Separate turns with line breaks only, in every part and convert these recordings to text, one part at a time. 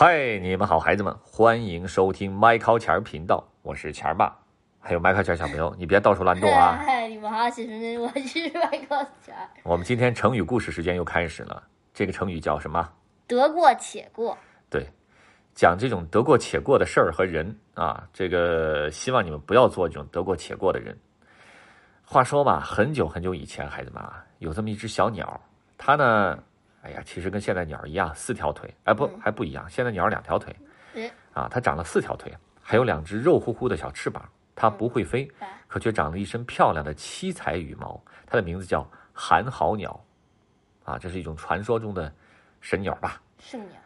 嗨，你们好，孩子们，欢迎收听麦考钱儿频道，我是钱儿爸。还有麦考钱儿小朋友，你别到处乱动啊！
嗨，你们好，我是麦考钱儿。
我们今天成语故事时间又开始了，这个成语叫什么？
得过且过。
对，讲这种得过且过的事儿和人啊，这个希望你们不要做这种得过且过的人。话说吧，很久很久以前，孩子们啊，有这么一只小鸟，它呢。哎呀，其实跟现在鸟一样，四条腿，哎不还不一样。现在鸟两条腿，啊，它长了四条腿，还有两只肉乎乎的小翅膀。它不会飞，可却长了一身漂亮的七彩羽毛。它的名字叫寒号鸟，啊，这是一种传说中的神鸟吧？
圣鸟。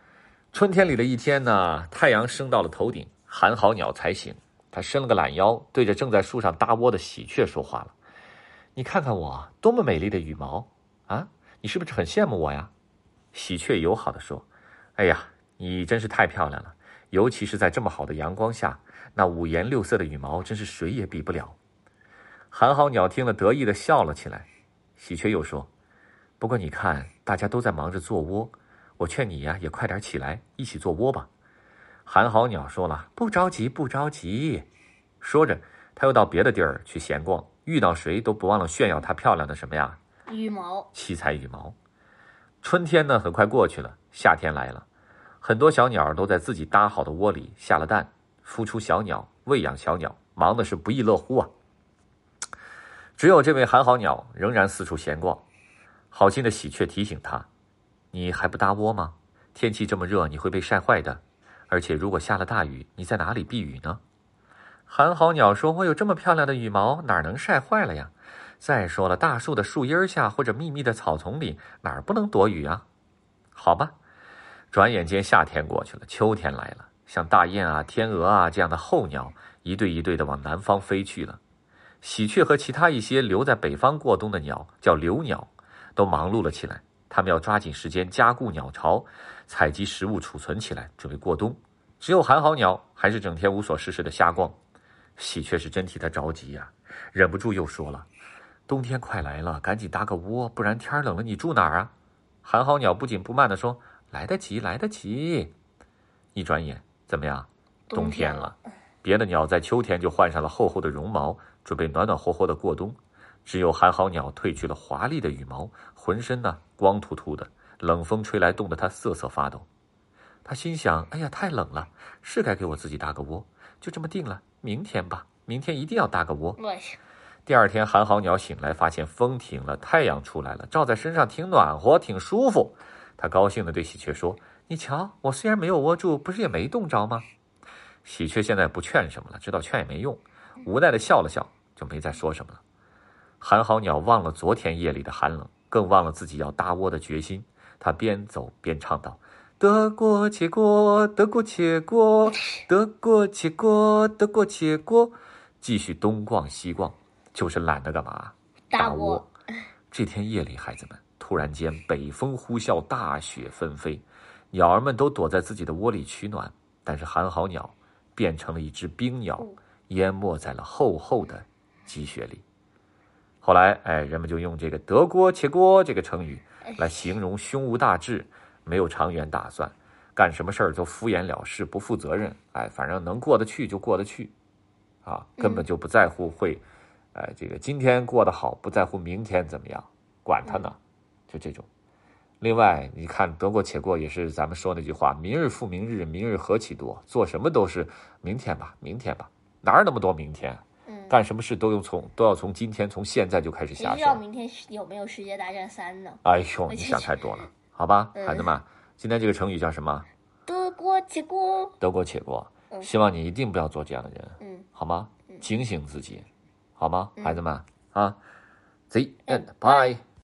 春天里的一天呢，太阳升到了头顶，寒号鸟才醒。它伸了个懒腰，对着正在树上搭窝的喜鹊说话了：“你看看我多么美丽的羽毛啊！你是不是很羡慕我呀？”喜鹊友好的说：“哎呀，你真是太漂亮了，尤其是在这么好的阳光下，那五颜六色的羽毛真是谁也比不了。”寒号鸟听了，得意的笑了起来。喜鹊又说：“不过你看，大家都在忙着做窝，我劝你呀，也快点起来，一起做窝吧。”寒号鸟说了：“不着急，不着急。”说着，他又到别的地儿去闲逛，遇到谁都不忘了炫耀它漂亮的什么呀？
羽毛，
七彩羽毛。春天呢，很快过去了，夏天来了，很多小鸟都在自己搭好的窝里下了蛋，孵出小鸟，喂养小鸟，忙的是不亦乐乎啊。只有这位寒号鸟仍然四处闲逛，好心的喜鹊提醒他：“你还不搭窝吗？天气这么热，你会被晒坏的。而且如果下了大雨，你在哪里避雨呢？”寒号鸟说：“我有这么漂亮的羽毛，哪能晒坏了呀？”再说了，大树的树荫下或者密密的草丛里，哪儿不能躲雨啊？好吧，转眼间夏天过去了，秋天来了。像大雁啊、天鹅啊这样的候鸟，一对一对的往南方飞去了。喜鹊和其他一些留在北方过冬的鸟，叫留鸟，都忙碌了起来。他们要抓紧时间加固鸟巢，采集食物储存起来，准备过冬。只有寒号鸟还是整天无所事事的瞎逛。喜鹊是真替他着急呀，忍不住又说了。冬天快来了，赶紧搭个窝，不然天冷了你住哪儿啊？寒号鸟不紧不慢地说：“来得及，来得及。”一转眼，怎么样？冬天了。别的鸟在秋天就换上了厚厚的绒毛，准备暖暖和和的过冬。只有寒号鸟褪去了华丽的羽毛，浑身呢光秃秃的，冷风吹来，冻得它瑟瑟发抖。他心想：“哎呀，太冷了，是该给我自己搭个窝。就这么定了，明天吧，明天一定要搭个窝。”第二天，寒号鸟醒来，发现风停了，太阳出来了，照在身上挺暖和，挺舒服。他高兴地对喜鹊说：“你瞧，我虽然没有窝住，不是也没冻着吗？”喜鹊现在不劝什么了，知道劝也没用，无奈地笑了笑，就没再说什么了。寒号鸟忘了昨天夜里的寒冷，更忘了自己要搭窝的决心。他边走边唱道：“得过且过，得过且过，得过且过，得过且过。”继续东逛西逛。就是懒得干嘛
搭窝。
这天夜里，孩子们突然间北风呼啸，大雪纷飞，鸟儿们都躲在自己的窝里取暖，但是寒号鸟变成了一只冰鸟，淹没在了厚厚的积雪里。后来，哎，人们就用这个“得锅且过”这个成语来形容胸无大志，没有长远打算，干什么事儿都敷衍了事，不负责任。哎，反正能过得去就过得去，啊，根本就不在乎会。哎，这个今天过得好，不在乎明天怎么样，管他呢，就这种。另外，你看得过且过也是咱们说那句话：“明日复明日，明日何其多。”做什么都是明天吧，明天吧，哪有那么多明天？嗯，干什么事都用从都要从今天从现在就开始下手。
不知道明天有没有世界大战三呢？
哎呦，你想太多了，好吧，孩子们，今天这个成语叫什么？
得过且过。
得过且过，希望你一定不要做这样的人，嗯，好吗？警醒自己。好吗，孩子们啊，See and Bye.